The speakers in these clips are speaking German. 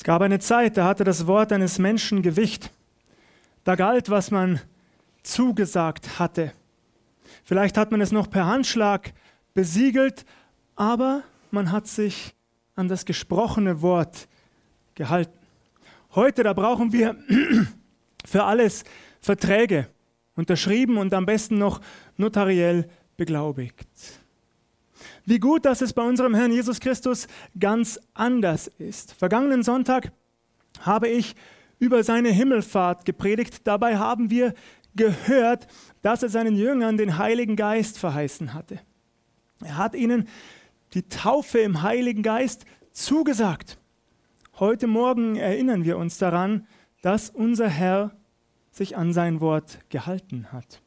Es gab eine Zeit, da hatte das Wort eines Menschen Gewicht. Da galt, was man zugesagt hatte. Vielleicht hat man es noch per Handschlag besiegelt, aber man hat sich an das gesprochene Wort gehalten. Heute, da brauchen wir für alles Verträge, unterschrieben und am besten noch notariell beglaubigt. Wie gut, dass es bei unserem Herrn Jesus Christus ganz anders ist. Vergangenen Sonntag habe ich über seine Himmelfahrt gepredigt. Dabei haben wir gehört, dass er seinen Jüngern den Heiligen Geist verheißen hatte. Er hat ihnen die Taufe im Heiligen Geist zugesagt. Heute Morgen erinnern wir uns daran, dass unser Herr sich an sein Wort gehalten hat.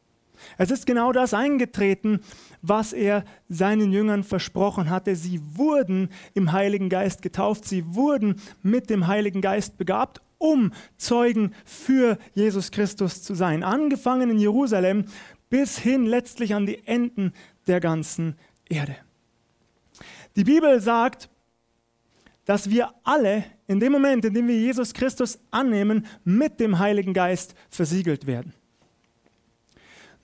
Es ist genau das eingetreten, was er seinen Jüngern versprochen hatte. Sie wurden im Heiligen Geist getauft, sie wurden mit dem Heiligen Geist begabt, um Zeugen für Jesus Christus zu sein. Angefangen in Jerusalem bis hin letztlich an die Enden der ganzen Erde. Die Bibel sagt, dass wir alle in dem Moment, in dem wir Jesus Christus annehmen, mit dem Heiligen Geist versiegelt werden.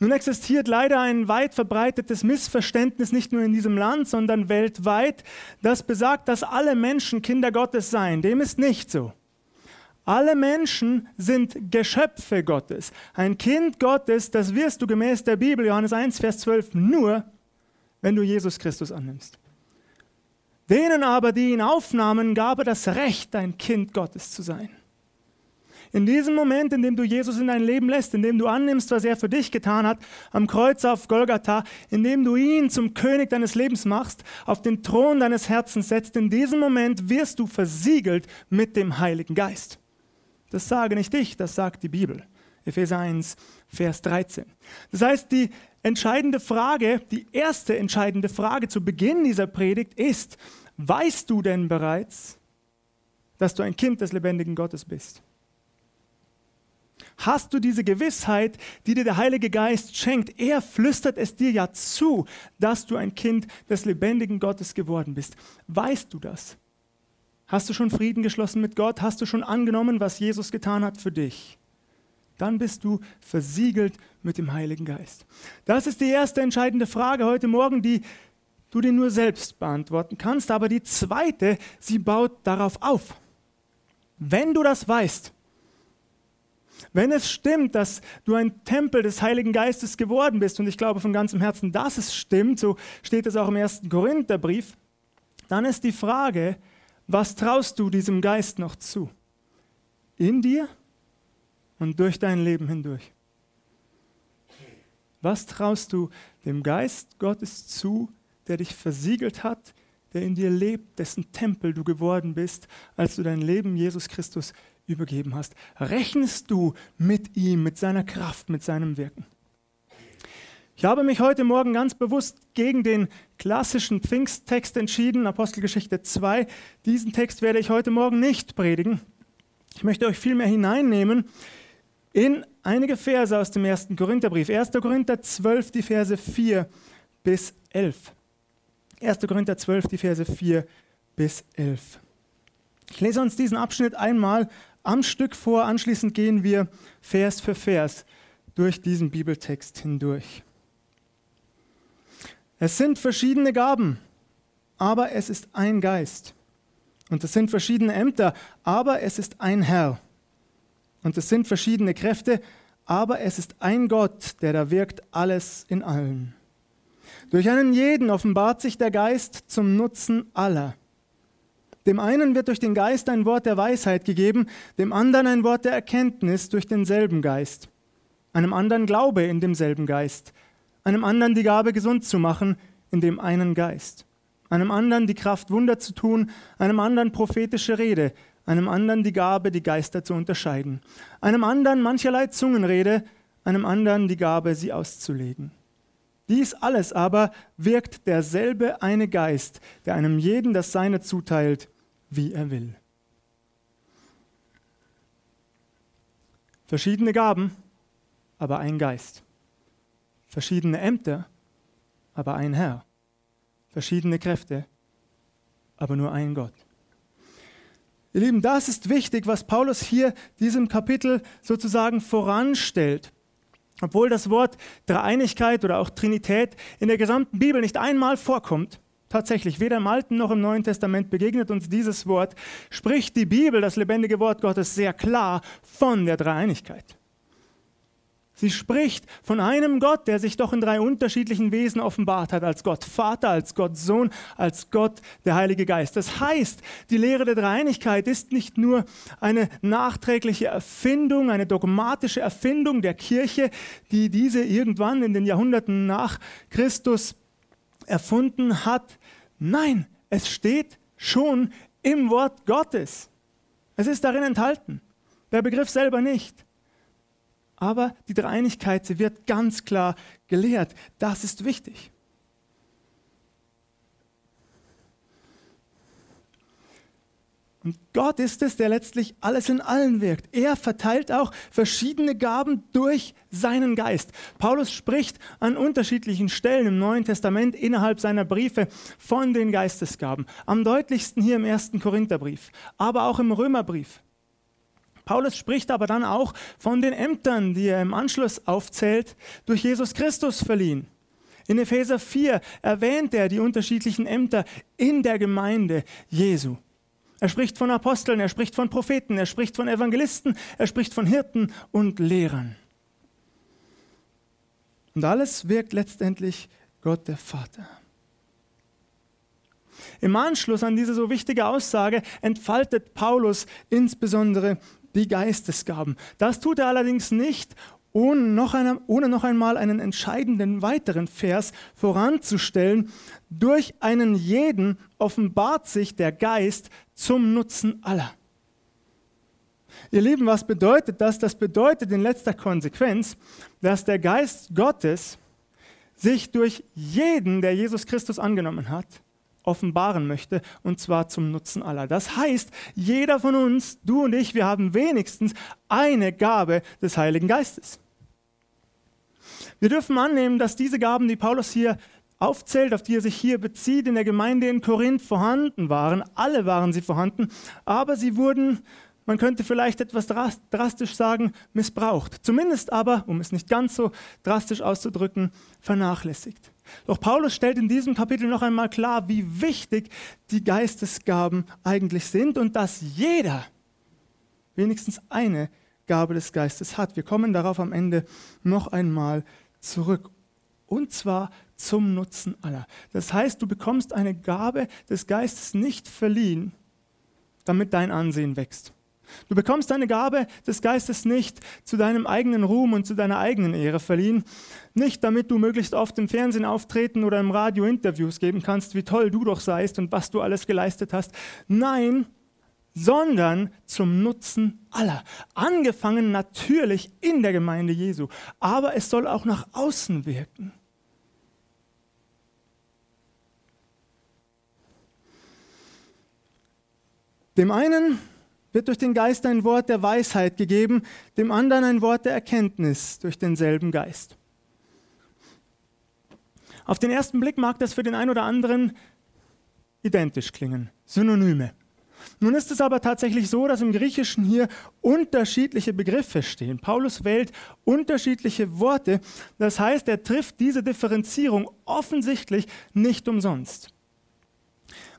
Nun existiert leider ein weit verbreitetes Missverständnis nicht nur in diesem Land, sondern weltweit, das besagt, dass alle Menschen Kinder Gottes seien. Dem ist nicht so. Alle Menschen sind Geschöpfe Gottes. Ein Kind Gottes, das wirst du gemäß der Bibel, Johannes 1, Vers 12, nur, wenn du Jesus Christus annimmst. Denen aber, die ihn aufnahmen, gab er das Recht, ein Kind Gottes zu sein. In diesem Moment, in dem du Jesus in dein Leben lässt, in dem du annimmst, was er für dich getan hat, am Kreuz auf Golgatha, in dem du ihn zum König deines Lebens machst, auf den Thron deines Herzens setzt, in diesem Moment wirst du versiegelt mit dem Heiligen Geist. Das sage nicht ich, das sagt die Bibel. Epheser 1, Vers 13. Das heißt, die entscheidende Frage, die erste entscheidende Frage zu Beginn dieser Predigt ist, weißt du denn bereits, dass du ein Kind des lebendigen Gottes bist? Hast du diese Gewissheit, die dir der Heilige Geist schenkt? Er flüstert es dir ja zu, dass du ein Kind des lebendigen Gottes geworden bist. Weißt du das? Hast du schon Frieden geschlossen mit Gott? Hast du schon angenommen, was Jesus getan hat für dich? Dann bist du versiegelt mit dem Heiligen Geist. Das ist die erste entscheidende Frage heute Morgen, die du dir nur selbst beantworten kannst. Aber die zweite, sie baut darauf auf. Wenn du das weißt, wenn es stimmt, dass du ein Tempel des Heiligen Geistes geworden bist, und ich glaube von ganzem Herzen, dass es stimmt, so steht es auch im ersten Korintherbrief, dann ist die Frage, was traust du diesem Geist noch zu? In dir und durch dein Leben hindurch? Was traust du dem Geist Gottes zu, der dich versiegelt hat, der in dir lebt, dessen Tempel du geworden bist, als du dein Leben Jesus Christus übergeben hast. Rechnest du mit ihm, mit seiner Kraft, mit seinem Wirken? Ich habe mich heute Morgen ganz bewusst gegen den klassischen Pfingsttext entschieden, Apostelgeschichte 2. Diesen Text werde ich heute Morgen nicht predigen. Ich möchte euch vielmehr hineinnehmen in einige Verse aus dem ersten Korintherbrief. 1. Korinther 12, die Verse 4 bis 11. 1. Korinther 12, die Verse 4 bis 11. Ich lese uns diesen Abschnitt einmal am Stück vor. Anschließend gehen wir Vers für Vers durch diesen Bibeltext hindurch. Es sind verschiedene Gaben, aber es ist ein Geist. Und es sind verschiedene Ämter, aber es ist ein Herr. Und es sind verschiedene Kräfte, aber es ist ein Gott, der da wirkt alles in allen. Durch einen jeden offenbart sich der Geist zum Nutzen aller. Dem einen wird durch den Geist ein Wort der Weisheit gegeben, dem anderen ein Wort der Erkenntnis durch denselben Geist, einem anderen Glaube in demselben Geist, einem anderen die Gabe gesund zu machen in dem einen Geist, einem anderen die Kraft Wunder zu tun, einem anderen prophetische Rede, einem anderen die Gabe, die Geister zu unterscheiden, einem anderen mancherlei Zungenrede, einem anderen die Gabe, sie auszulegen. Dies alles aber wirkt derselbe eine Geist, der einem jeden das Seine zuteilt, wie er will. Verschiedene Gaben, aber ein Geist. Verschiedene Ämter, aber ein Herr. Verschiedene Kräfte, aber nur ein Gott. Ihr Lieben, das ist wichtig, was Paulus hier diesem Kapitel sozusagen voranstellt. Obwohl das Wort Dreieinigkeit oder auch Trinität in der gesamten Bibel nicht einmal vorkommt, tatsächlich weder im Alten noch im Neuen Testament begegnet uns dieses Wort, spricht die Bibel, das lebendige Wort Gottes, sehr klar von der Dreieinigkeit. Sie spricht von einem Gott, der sich doch in drei unterschiedlichen Wesen offenbart hat, als Gott Vater, als Gott Sohn, als Gott der Heilige Geist. Das heißt, die Lehre der Dreieinigkeit ist nicht nur eine nachträgliche Erfindung, eine dogmatische Erfindung der Kirche, die diese irgendwann in den Jahrhunderten nach Christus erfunden hat. Nein, es steht schon im Wort Gottes. Es ist darin enthalten. Der Begriff selber nicht. Aber die Dreieinigkeit, sie wird ganz klar gelehrt. Das ist wichtig. Gott ist es, der letztlich alles in allen wirkt. Er verteilt auch verschiedene Gaben durch seinen Geist. Paulus spricht an unterschiedlichen Stellen im Neuen Testament innerhalb seiner Briefe von den Geistesgaben. Am deutlichsten hier im ersten Korintherbrief, aber auch im Römerbrief. Paulus spricht aber dann auch von den Ämtern, die er im Anschluss aufzählt, durch Jesus Christus verliehen. In Epheser 4 erwähnt er die unterschiedlichen Ämter in der Gemeinde Jesu. Er spricht von Aposteln, er spricht von Propheten, er spricht von Evangelisten, er spricht von Hirten und Lehrern. Und alles wirkt letztendlich Gott der Vater. Im Anschluss an diese so wichtige Aussage entfaltet Paulus insbesondere die Geistesgaben. Das tut er allerdings nicht, ohne noch, eine, ohne noch einmal einen entscheidenden weiteren Vers voranzustellen. Durch einen jeden offenbart sich der Geist zum Nutzen aller. Ihr Lieben, was bedeutet das? Das bedeutet in letzter Konsequenz, dass der Geist Gottes sich durch jeden, der Jesus Christus angenommen hat, offenbaren möchte, und zwar zum Nutzen aller. Das heißt, jeder von uns, du und ich, wir haben wenigstens eine Gabe des Heiligen Geistes. Wir dürfen annehmen, dass diese Gaben, die Paulus hier aufzählt, auf die er sich hier bezieht, in der Gemeinde in Korinth vorhanden waren. Alle waren sie vorhanden, aber sie wurden, man könnte vielleicht etwas drastisch sagen, missbraucht. Zumindest aber, um es nicht ganz so drastisch auszudrücken, vernachlässigt. Doch Paulus stellt in diesem Kapitel noch einmal klar, wie wichtig die Geistesgaben eigentlich sind und dass jeder wenigstens eine Gabe des Geistes hat. Wir kommen darauf am Ende noch einmal zurück. Und zwar zum Nutzen aller. Das heißt, du bekommst eine Gabe des Geistes nicht verliehen, damit dein Ansehen wächst. Du bekommst deine Gabe des Geistes nicht zu deinem eigenen Ruhm und zu deiner eigenen Ehre verliehen, nicht damit du möglichst oft im Fernsehen auftreten oder im Radio Interviews geben kannst, wie toll du doch seist und was du alles geleistet hast. Nein, sondern zum Nutzen aller. Angefangen natürlich in der Gemeinde Jesu, aber es soll auch nach außen wirken. Dem einen wird durch den Geist ein Wort der Weisheit gegeben, dem anderen ein Wort der Erkenntnis durch denselben Geist. Auf den ersten Blick mag das für den einen oder anderen identisch klingen, Synonyme. Nun ist es aber tatsächlich so, dass im Griechischen hier unterschiedliche Begriffe stehen. Paulus wählt unterschiedliche Worte. Das heißt, er trifft diese Differenzierung offensichtlich nicht umsonst.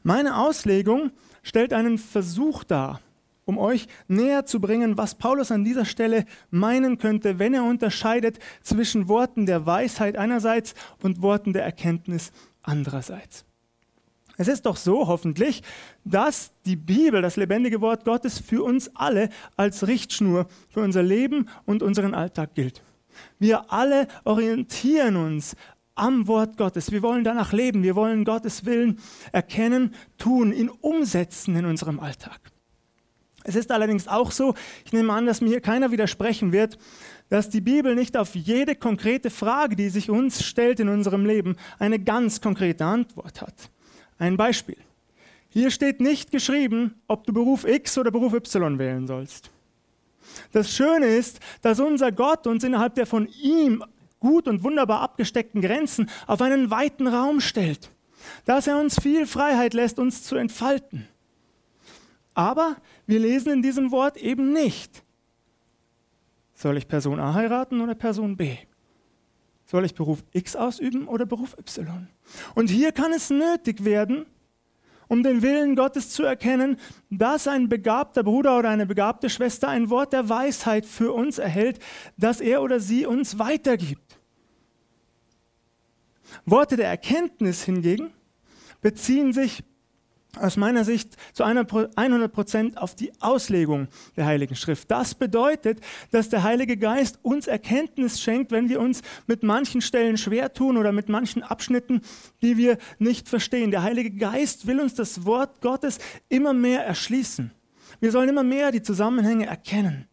Meine Auslegung stellt einen Versuch dar, um euch näher zu bringen, was Paulus an dieser Stelle meinen könnte, wenn er unterscheidet zwischen Worten der Weisheit einerseits und Worten der Erkenntnis andererseits. Es ist doch so, hoffentlich, dass die Bibel, das lebendige Wort Gottes, für uns alle als Richtschnur für unser Leben und unseren Alltag gilt. Wir alle orientieren uns am Wort Gottes. Wir wollen danach leben. Wir wollen Gottes Willen erkennen, tun, ihn umsetzen in unserem Alltag. Es ist allerdings auch so, ich nehme an, dass mir hier keiner widersprechen wird, dass die Bibel nicht auf jede konkrete Frage, die sich uns stellt in unserem Leben, eine ganz konkrete Antwort hat. Ein Beispiel. Hier steht nicht geschrieben, ob du Beruf X oder Beruf Y wählen sollst. Das Schöne ist, dass unser Gott uns innerhalb der von ihm gut und wunderbar abgesteckten Grenzen auf einen weiten Raum stellt, dass er uns viel Freiheit lässt, uns zu entfalten. Aber wir lesen in diesem Wort eben nicht, soll ich Person A heiraten oder Person B? Soll ich Beruf X ausüben oder Beruf Y? Und hier kann es nötig werden, um den Willen Gottes zu erkennen, dass ein begabter Bruder oder eine begabte Schwester ein Wort der Weisheit für uns erhält, das er oder sie uns weitergibt. Worte der Erkenntnis hingegen beziehen sich aus meiner Sicht zu 100 Prozent auf die Auslegung der Heiligen Schrift. Das bedeutet, dass der Heilige Geist uns Erkenntnis schenkt, wenn wir uns mit manchen Stellen schwer tun oder mit manchen Abschnitten, die wir nicht verstehen. Der Heilige Geist will uns das Wort Gottes immer mehr erschließen. Wir sollen immer mehr die Zusammenhänge erkennen.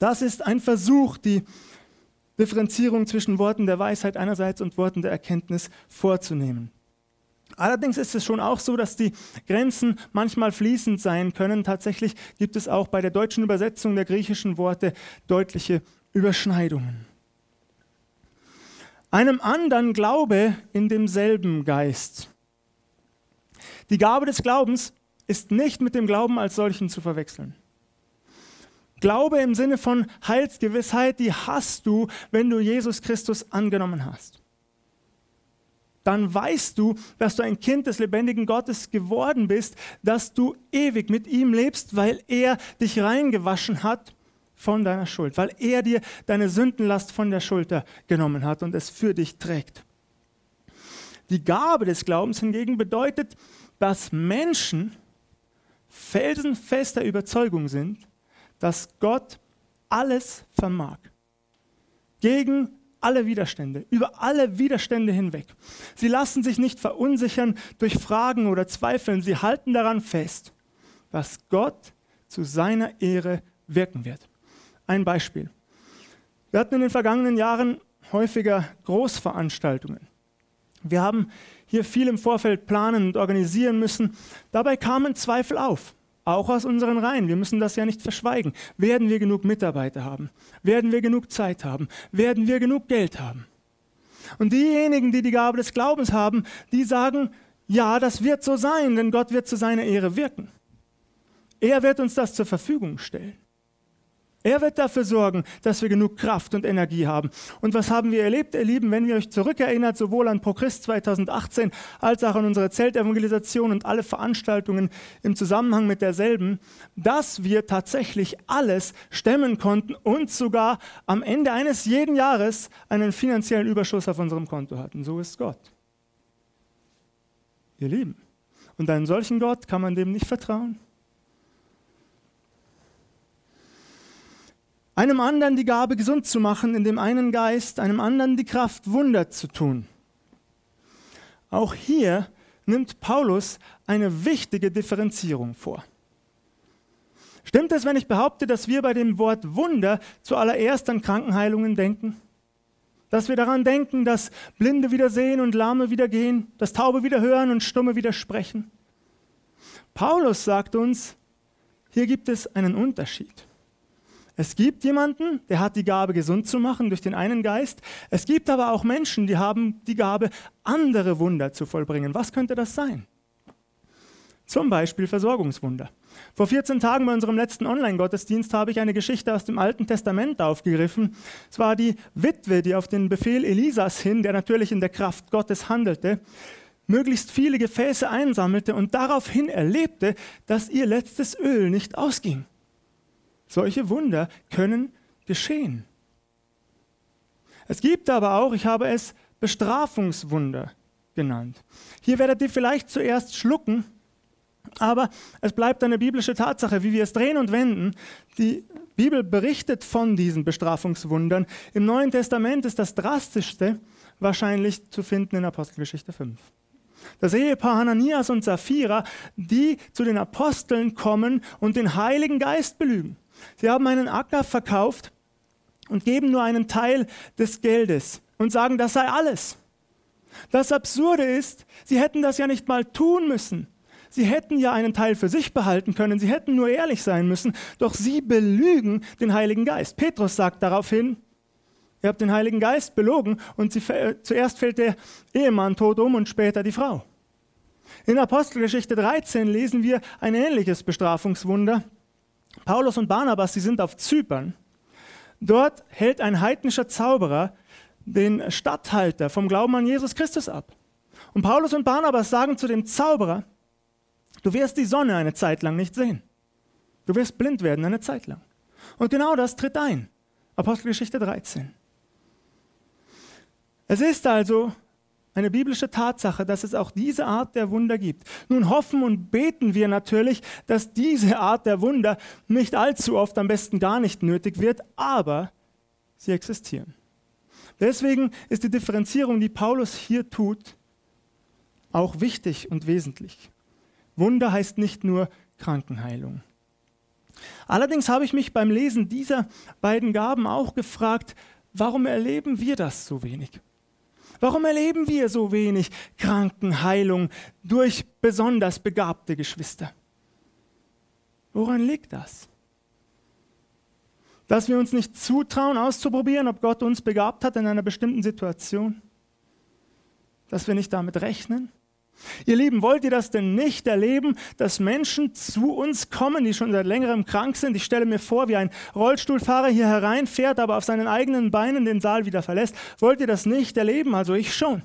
Das ist ein Versuch, die Differenzierung zwischen Worten der Weisheit einerseits und Worten der Erkenntnis vorzunehmen. Allerdings ist es schon auch so, dass die Grenzen manchmal fließend sein können. Tatsächlich gibt es auch bei der deutschen Übersetzung der griechischen Worte deutliche Überschneidungen. Einem anderen Glaube in demselben Geist. Die Gabe des Glaubens ist nicht mit dem Glauben als solchen zu verwechseln. Glaube im Sinne von Heilsgewissheit, die hast du, wenn du Jesus Christus angenommen hast dann weißt du, dass du ein Kind des lebendigen Gottes geworden bist, dass du ewig mit ihm lebst, weil er dich reingewaschen hat von deiner Schuld, weil er dir deine Sündenlast von der Schulter genommen hat und es für dich trägt. Die Gabe des Glaubens hingegen bedeutet, dass Menschen felsenfester Überzeugung sind, dass Gott alles vermag. Gegen alle Widerstände, über alle Widerstände hinweg. Sie lassen sich nicht verunsichern durch Fragen oder Zweifeln. Sie halten daran fest, dass Gott zu seiner Ehre wirken wird. Ein Beispiel. Wir hatten in den vergangenen Jahren häufiger Großveranstaltungen. Wir haben hier viel im Vorfeld planen und organisieren müssen. Dabei kamen Zweifel auf. Auch aus unseren Reihen. Wir müssen das ja nicht verschweigen. Werden wir genug Mitarbeiter haben? Werden wir genug Zeit haben? Werden wir genug Geld haben? Und diejenigen, die die Gabe des Glaubens haben, die sagen, ja, das wird so sein, denn Gott wird zu seiner Ehre wirken. Er wird uns das zur Verfügung stellen. Er wird dafür sorgen, dass wir genug Kraft und Energie haben. Und was haben wir erlebt, ihr Lieben, wenn ihr euch zurückerinnert, sowohl an ProChrist 2018 als auch an unsere Zeltevangelisation und alle Veranstaltungen im Zusammenhang mit derselben, dass wir tatsächlich alles stemmen konnten und sogar am Ende eines jeden Jahres einen finanziellen Überschuss auf unserem Konto hatten. So ist Gott. Ihr Lieben. Und einem solchen Gott kann man dem nicht vertrauen. Einem anderen die Gabe, gesund zu machen, in dem einen Geist, einem anderen die Kraft, Wunder zu tun. Auch hier nimmt Paulus eine wichtige Differenzierung vor. Stimmt es, wenn ich behaupte, dass wir bei dem Wort Wunder zuallererst an Krankenheilungen denken? Dass wir daran denken, dass Blinde wieder sehen und Lahme wieder gehen, dass Taube wieder hören und Stumme wieder sprechen? Paulus sagt uns, hier gibt es einen Unterschied. Es gibt jemanden, der hat die Gabe, gesund zu machen durch den einen Geist. Es gibt aber auch Menschen, die haben die Gabe, andere Wunder zu vollbringen. Was könnte das sein? Zum Beispiel Versorgungswunder. Vor 14 Tagen bei unserem letzten Online-Gottesdienst habe ich eine Geschichte aus dem Alten Testament aufgegriffen. Es war die Witwe, die auf den Befehl Elisas hin, der natürlich in der Kraft Gottes handelte, möglichst viele Gefäße einsammelte und daraufhin erlebte, dass ihr letztes Öl nicht ausging. Solche Wunder können geschehen. Es gibt aber auch, ich habe es Bestrafungswunder genannt. Hier werdet ihr vielleicht zuerst schlucken, aber es bleibt eine biblische Tatsache, wie wir es drehen und wenden. Die Bibel berichtet von diesen Bestrafungswundern. Im Neuen Testament ist das drastischste wahrscheinlich zu finden in Apostelgeschichte 5. Das Ehepaar Hananias und Sapphira, die zu den Aposteln kommen und den Heiligen Geist belügen. Sie haben einen Acker verkauft und geben nur einen Teil des Geldes und sagen, das sei alles. Das Absurde ist, sie hätten das ja nicht mal tun müssen. Sie hätten ja einen Teil für sich behalten können, sie hätten nur ehrlich sein müssen, doch sie belügen den Heiligen Geist. Petrus sagt daraufhin, ihr habt den Heiligen Geist belogen und sie, zuerst fällt der Ehemann tot um und später die Frau. In Apostelgeschichte 13 lesen wir ein ähnliches Bestrafungswunder. Paulus und Barnabas, sie sind auf Zypern. Dort hält ein heidnischer Zauberer den Statthalter vom Glauben an Jesus Christus ab. Und Paulus und Barnabas sagen zu dem Zauberer, du wirst die Sonne eine Zeit lang nicht sehen. Du wirst blind werden eine Zeit lang. Und genau das tritt ein. Apostelgeschichte 13. Es ist also eine biblische Tatsache, dass es auch diese Art der Wunder gibt. Nun hoffen und beten wir natürlich, dass diese Art der Wunder nicht allzu oft, am besten gar nicht nötig wird, aber sie existieren. Deswegen ist die Differenzierung, die Paulus hier tut, auch wichtig und wesentlich. Wunder heißt nicht nur Krankenheilung. Allerdings habe ich mich beim Lesen dieser beiden Gaben auch gefragt, warum erleben wir das so wenig? Warum erleben wir so wenig Krankenheilung durch besonders begabte Geschwister? Woran liegt das? Dass wir uns nicht zutrauen, auszuprobieren, ob Gott uns begabt hat in einer bestimmten Situation? Dass wir nicht damit rechnen? Ihr Lieben, wollt ihr das denn nicht erleben, dass Menschen zu uns kommen, die schon seit längerem krank sind? Ich stelle mir vor, wie ein Rollstuhlfahrer hier hereinfährt, aber auf seinen eigenen Beinen den Saal wieder verlässt. Wollt ihr das nicht erleben? Also ich schon.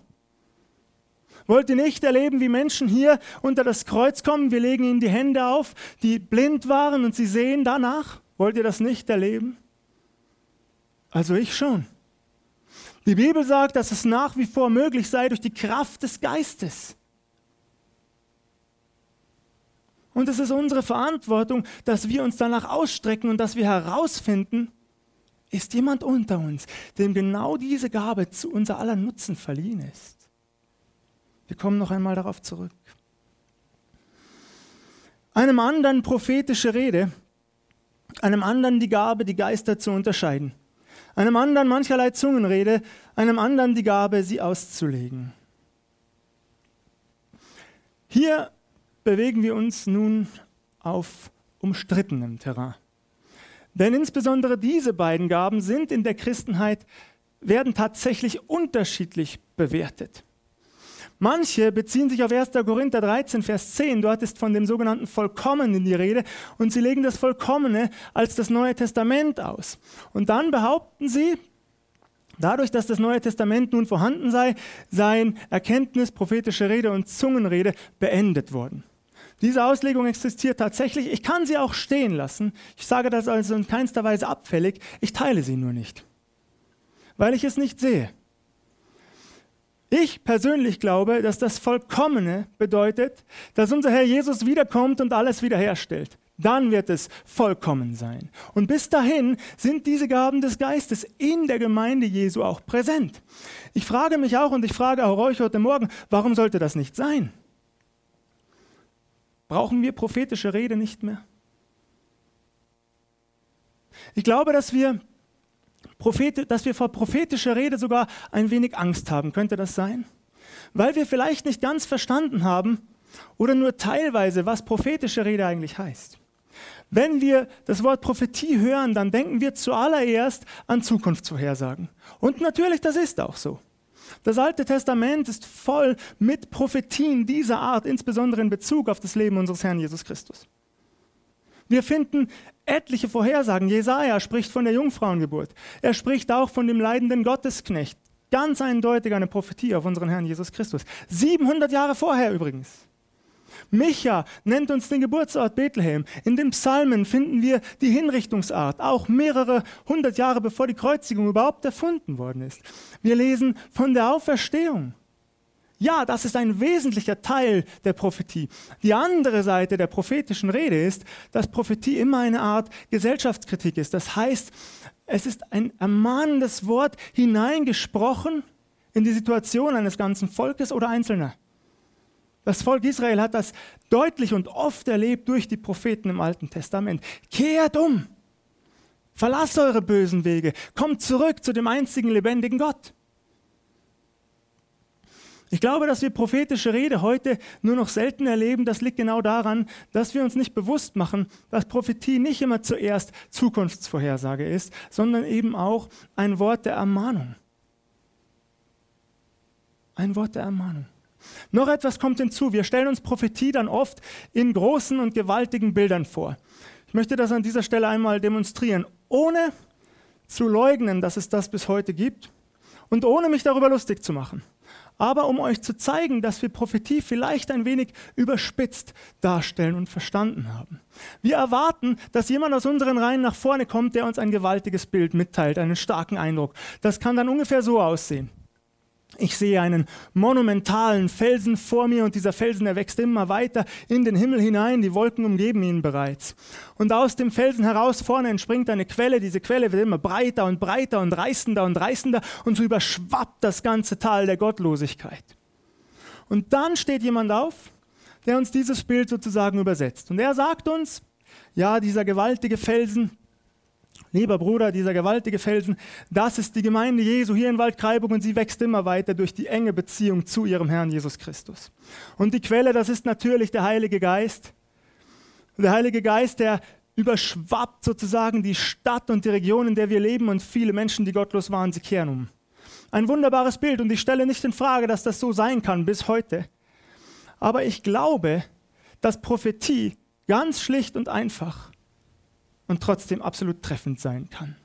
Wollt ihr nicht erleben, wie Menschen hier unter das Kreuz kommen? Wir legen ihnen die Hände auf, die blind waren und sie sehen danach. Wollt ihr das nicht erleben? Also ich schon. Die Bibel sagt, dass es nach wie vor möglich sei durch die Kraft des Geistes. Und es ist unsere Verantwortung, dass wir uns danach ausstrecken und dass wir herausfinden, ist jemand unter uns, dem genau diese Gabe zu unser aller Nutzen verliehen ist. Wir kommen noch einmal darauf zurück. Einem anderen prophetische Rede, einem anderen die Gabe, die Geister zu unterscheiden, einem anderen mancherlei Zungenrede, einem anderen die Gabe, sie auszulegen. Hier bewegen wir uns nun auf umstrittenem Terrain. Denn insbesondere diese beiden Gaben sind in der Christenheit, werden tatsächlich unterschiedlich bewertet. Manche beziehen sich auf 1. Korinther 13, Vers 10. Dort ist von dem sogenannten Vollkommenen die Rede und sie legen das Vollkommene als das Neue Testament aus. Und dann behaupten sie, dadurch, dass das Neue Testament nun vorhanden sei, seien Erkenntnis, prophetische Rede und Zungenrede beendet worden. Diese Auslegung existiert tatsächlich. Ich kann sie auch stehen lassen. Ich sage das also in keinster Weise abfällig. Ich teile sie nur nicht, weil ich es nicht sehe. Ich persönlich glaube, dass das Vollkommene bedeutet, dass unser Herr Jesus wiederkommt und alles wiederherstellt. Dann wird es vollkommen sein. Und bis dahin sind diese Gaben des Geistes in der Gemeinde Jesu auch präsent. Ich frage mich auch und ich frage auch euch heute Morgen, warum sollte das nicht sein? Brauchen wir prophetische Rede nicht mehr? Ich glaube, dass wir, dass wir vor prophetischer Rede sogar ein wenig Angst haben. Könnte das sein? Weil wir vielleicht nicht ganz verstanden haben oder nur teilweise, was prophetische Rede eigentlich heißt. Wenn wir das Wort Prophetie hören, dann denken wir zuallererst an Zukunftsvorhersagen. Und natürlich, das ist auch so. Das Alte Testament ist voll mit Prophetien dieser Art, insbesondere in Bezug auf das Leben unseres Herrn Jesus Christus. Wir finden etliche Vorhersagen. Jesaja spricht von der Jungfrauengeburt. Er spricht auch von dem leidenden Gottesknecht. Ganz eindeutig eine Prophetie auf unseren Herrn Jesus Christus. 700 Jahre vorher übrigens. Micha nennt uns den Geburtsort Bethlehem. In den Psalmen finden wir die Hinrichtungsart, auch mehrere hundert Jahre bevor die Kreuzigung überhaupt erfunden worden ist. Wir lesen von der Auferstehung. Ja, das ist ein wesentlicher Teil der Prophetie. Die andere Seite der prophetischen Rede ist, dass Prophetie immer eine Art Gesellschaftskritik ist. Das heißt, es ist ein ermahnendes Wort hineingesprochen in die Situation eines ganzen Volkes oder Einzelner. Das Volk Israel hat das deutlich und oft erlebt durch die Propheten im Alten Testament. Kehrt um, verlasst eure bösen Wege, kommt zurück zu dem einzigen lebendigen Gott. Ich glaube, dass wir prophetische Rede heute nur noch selten erleben. Das liegt genau daran, dass wir uns nicht bewusst machen, dass Prophetie nicht immer zuerst Zukunftsvorhersage ist, sondern eben auch ein Wort der Ermahnung. Ein Wort der Ermahnung. Noch etwas kommt hinzu. Wir stellen uns Prophetie dann oft in großen und gewaltigen Bildern vor. Ich möchte das an dieser Stelle einmal demonstrieren, ohne zu leugnen, dass es das bis heute gibt und ohne mich darüber lustig zu machen. Aber um euch zu zeigen, dass wir Prophetie vielleicht ein wenig überspitzt darstellen und verstanden haben. Wir erwarten, dass jemand aus unseren Reihen nach vorne kommt, der uns ein gewaltiges Bild mitteilt, einen starken Eindruck. Das kann dann ungefähr so aussehen. Ich sehe einen monumentalen Felsen vor mir und dieser Felsen, er wächst immer weiter in den Himmel hinein, die Wolken umgeben ihn bereits. Und aus dem Felsen heraus vorne entspringt eine Quelle, diese Quelle wird immer breiter und breiter und reißender und reißender und so überschwappt das ganze Tal der Gottlosigkeit. Und dann steht jemand auf, der uns dieses Bild sozusagen übersetzt. Und er sagt uns, ja, dieser gewaltige Felsen, Lieber Bruder, dieser gewaltige Felsen, das ist die Gemeinde Jesu hier in Waldkraiburg und sie wächst immer weiter durch die enge Beziehung zu ihrem Herrn Jesus Christus. Und die Quelle, das ist natürlich der Heilige Geist. Der Heilige Geist, der überschwappt sozusagen die Stadt und die Region, in der wir leben und viele Menschen, die gottlos waren, sie kehren um. Ein wunderbares Bild und ich stelle nicht in Frage, dass das so sein kann bis heute. Aber ich glaube, dass Prophetie ganz schlicht und einfach und trotzdem absolut treffend sein kann.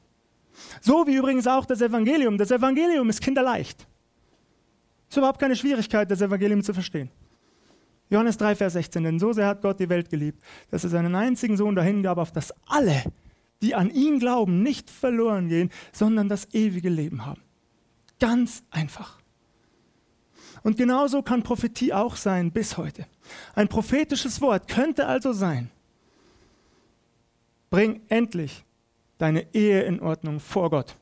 So wie übrigens auch das Evangelium. Das Evangelium ist kinderleicht. Es ist überhaupt keine Schwierigkeit, das Evangelium zu verstehen. Johannes 3, Vers 16. Denn so sehr hat Gott die Welt geliebt, dass er seinen einzigen Sohn dahingab, auf dass alle, die an ihn glauben, nicht verloren gehen, sondern das ewige Leben haben. Ganz einfach. Und genauso kann Prophetie auch sein bis heute. Ein prophetisches Wort könnte also sein, Bring endlich deine Ehe in Ordnung vor Gott.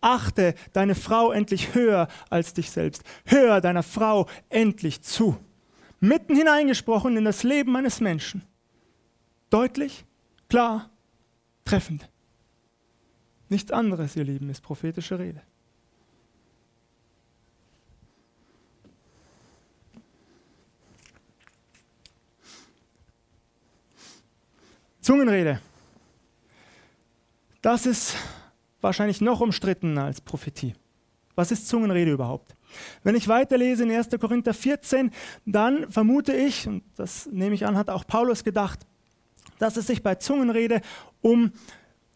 Achte deine Frau endlich höher als dich selbst. Hör deiner Frau endlich zu. Mitten hineingesprochen in das Leben eines Menschen. Deutlich, klar, treffend. Nichts anderes, ihr Lieben, ist prophetische Rede. Zungenrede. Das ist wahrscheinlich noch umstrittener als Prophetie. Was ist Zungenrede überhaupt? Wenn ich weiterlese in 1. Korinther 14, dann vermute ich, und das nehme ich an, hat auch Paulus gedacht, dass es sich bei Zungenrede um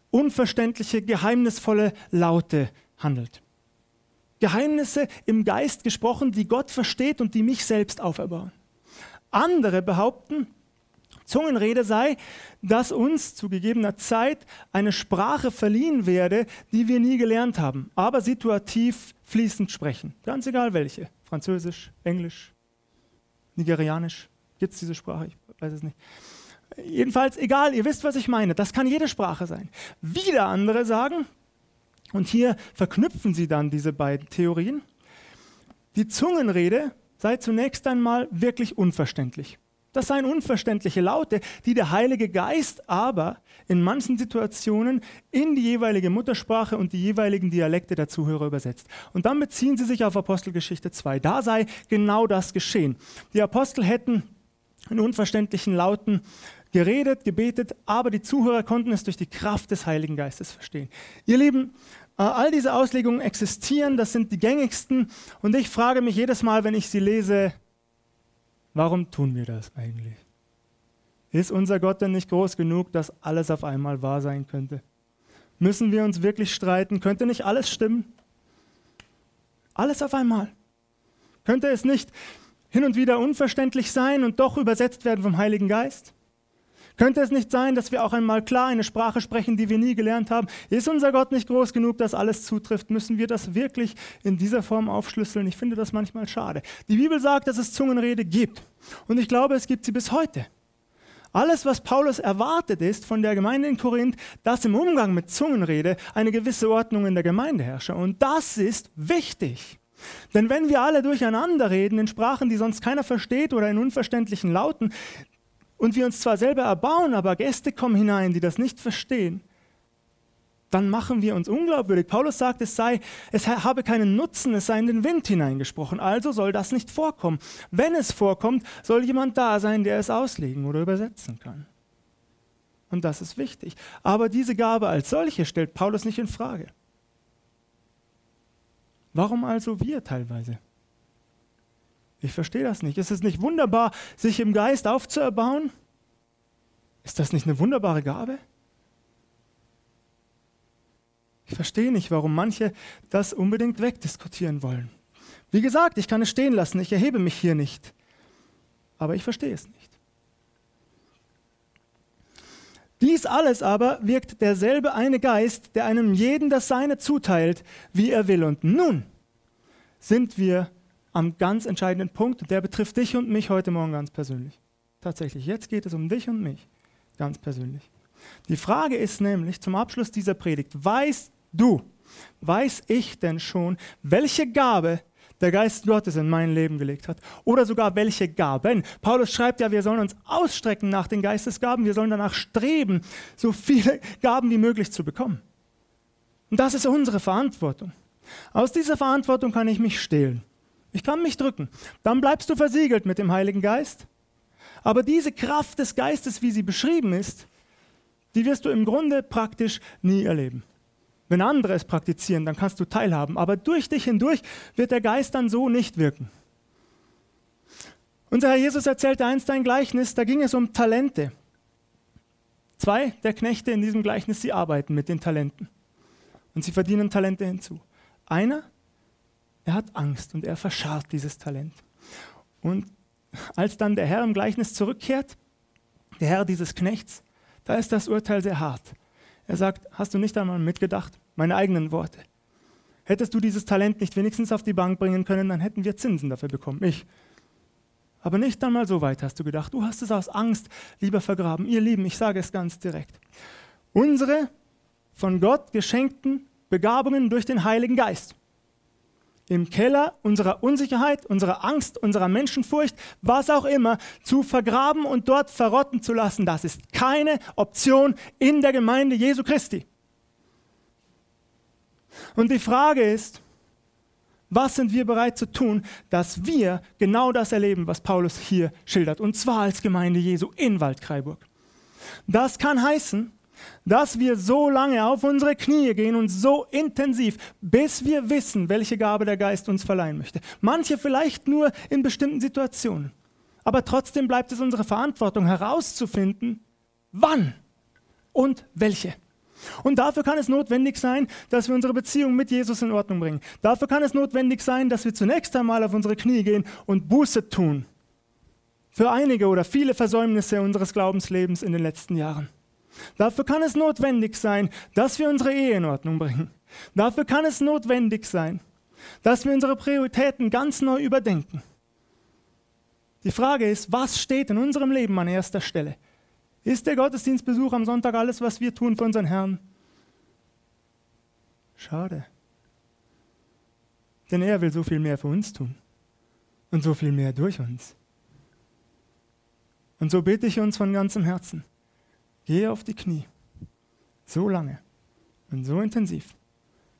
unverständliche, geheimnisvolle Laute handelt. Geheimnisse im Geist gesprochen, die Gott versteht und die mich selbst auferbauen. Andere behaupten, Zungenrede sei, dass uns zu gegebener Zeit eine Sprache verliehen werde, die wir nie gelernt haben, aber situativ fließend sprechen. Ganz egal welche. Französisch, Englisch, Nigerianisch. Gibt es diese Sprache? Ich weiß es nicht. Jedenfalls, egal, ihr wisst, was ich meine. Das kann jede Sprache sein. Wieder andere sagen, und hier verknüpfen sie dann diese beiden Theorien, die Zungenrede sei zunächst einmal wirklich unverständlich. Das seien unverständliche Laute, die der Heilige Geist aber in manchen Situationen in die jeweilige Muttersprache und die jeweiligen Dialekte der Zuhörer übersetzt. Und dann beziehen sie sich auf Apostelgeschichte 2. Da sei genau das geschehen. Die Apostel hätten in unverständlichen Lauten geredet, gebetet, aber die Zuhörer konnten es durch die Kraft des Heiligen Geistes verstehen. Ihr Lieben, äh, all diese Auslegungen existieren, das sind die gängigsten und ich frage mich jedes Mal, wenn ich sie lese, Warum tun wir das eigentlich? Ist unser Gott denn nicht groß genug, dass alles auf einmal wahr sein könnte? Müssen wir uns wirklich streiten? Könnte nicht alles stimmen? Alles auf einmal. Könnte es nicht hin und wieder unverständlich sein und doch übersetzt werden vom Heiligen Geist? Könnte es nicht sein, dass wir auch einmal klar eine Sprache sprechen, die wir nie gelernt haben? Ist unser Gott nicht groß genug, dass alles zutrifft? Müssen wir das wirklich in dieser Form aufschlüsseln? Ich finde das manchmal schade. Die Bibel sagt, dass es Zungenrede gibt. Und ich glaube, es gibt sie bis heute. Alles, was Paulus erwartet, ist von der Gemeinde in Korinth, dass im Umgang mit Zungenrede eine gewisse Ordnung in der Gemeinde herrsche. Und das ist wichtig. Denn wenn wir alle durcheinander reden in Sprachen, die sonst keiner versteht oder in unverständlichen Lauten, und wir uns zwar selber erbauen, aber Gäste kommen hinein, die das nicht verstehen, dann machen wir uns unglaubwürdig. Paulus sagt, es sei, es habe keinen Nutzen, es sei in den Wind hineingesprochen. Also soll das nicht vorkommen. Wenn es vorkommt, soll jemand da sein, der es auslegen oder übersetzen kann. Und das ist wichtig. Aber diese Gabe als solche stellt Paulus nicht in Frage. Warum also wir teilweise? Ich verstehe das nicht. Ist es nicht wunderbar, sich im Geist aufzuerbauen? Ist das nicht eine wunderbare Gabe? Ich verstehe nicht, warum manche das unbedingt wegdiskutieren wollen. Wie gesagt, ich kann es stehen lassen, ich erhebe mich hier nicht. Aber ich verstehe es nicht. Dies alles aber wirkt derselbe eine Geist, der einem jeden das Seine zuteilt, wie er will. Und nun sind wir am ganz entscheidenden Punkt, der betrifft dich und mich heute Morgen ganz persönlich. Tatsächlich, jetzt geht es um dich und mich ganz persönlich. Die Frage ist nämlich zum Abschluss dieser Predigt, weißt du, weiß ich denn schon, welche Gabe der Geist Gottes in mein Leben gelegt hat. Oder sogar welche Gaben. Paulus schreibt ja, wir sollen uns ausstrecken nach den Geistesgaben, wir sollen danach streben, so viele Gaben wie möglich zu bekommen. Und das ist unsere Verantwortung. Aus dieser Verantwortung kann ich mich stehlen. Ich kann mich drücken. Dann bleibst du versiegelt mit dem Heiligen Geist. Aber diese Kraft des Geistes, wie sie beschrieben ist, die wirst du im Grunde praktisch nie erleben. Wenn andere es praktizieren, dann kannst du teilhaben. Aber durch dich hindurch wird der Geist dann so nicht wirken. Unser Herr Jesus erzählte einst ein Gleichnis, da ging es um Talente. Zwei der Knechte in diesem Gleichnis, sie arbeiten mit den Talenten. Und sie verdienen Talente hinzu. Einer, er hat Angst und er verscharrt dieses Talent. Und als dann der Herr im Gleichnis zurückkehrt, der Herr dieses Knechts, da ist das Urteil sehr hart. Er sagt, hast du nicht einmal mitgedacht? Meine eigenen Worte. Hättest du dieses Talent nicht wenigstens auf die Bank bringen können, dann hätten wir Zinsen dafür bekommen. Ich. Aber nicht einmal so weit hast du gedacht. Du hast es aus Angst lieber vergraben. Ihr Lieben, ich sage es ganz direkt. Unsere von Gott geschenkten Begabungen durch den Heiligen Geist im Keller unserer Unsicherheit, unserer Angst, unserer Menschenfurcht, was auch immer, zu vergraben und dort verrotten zu lassen. Das ist keine Option in der Gemeinde Jesu Christi. Und die Frage ist, was sind wir bereit zu tun, dass wir genau das erleben, was Paulus hier schildert, und zwar als Gemeinde Jesu in Waldkraiburg. Das kann heißen, dass wir so lange auf unsere Knie gehen und so intensiv, bis wir wissen, welche Gabe der Geist uns verleihen möchte. Manche vielleicht nur in bestimmten Situationen. Aber trotzdem bleibt es unsere Verantwortung herauszufinden, wann und welche. Und dafür kann es notwendig sein, dass wir unsere Beziehung mit Jesus in Ordnung bringen. Dafür kann es notwendig sein, dass wir zunächst einmal auf unsere Knie gehen und Buße tun. Für einige oder viele Versäumnisse unseres Glaubenslebens in den letzten Jahren. Dafür kann es notwendig sein, dass wir unsere Ehe in Ordnung bringen. Dafür kann es notwendig sein, dass wir unsere Prioritäten ganz neu überdenken. Die Frage ist, was steht in unserem Leben an erster Stelle? Ist der Gottesdienstbesuch am Sonntag alles, was wir tun für unseren Herrn? Schade. Denn er will so viel mehr für uns tun und so viel mehr durch uns. Und so bitte ich uns von ganzem Herzen. Gehe auf die Knie. So lange und so intensiv,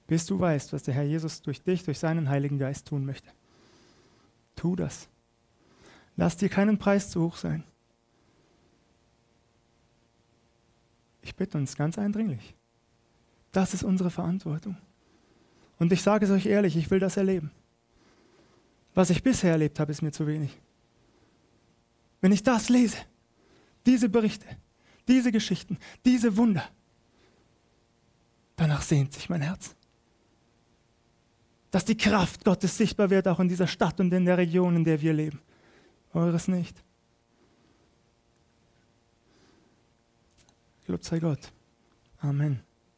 bis du weißt, was der Herr Jesus durch dich, durch seinen Heiligen Geist tun möchte. Tu das. Lass dir keinen Preis zu hoch sein. Ich bitte uns ganz eindringlich. Das ist unsere Verantwortung. Und ich sage es euch ehrlich, ich will das erleben. Was ich bisher erlebt habe, ist mir zu wenig. Wenn ich das lese, diese Berichte, diese Geschichten, diese Wunder. Danach sehnt sich mein Herz. Dass die Kraft Gottes sichtbar wird, auch in dieser Stadt und in der Region, in der wir leben. Eures nicht. Gelobt sei Gott. Amen.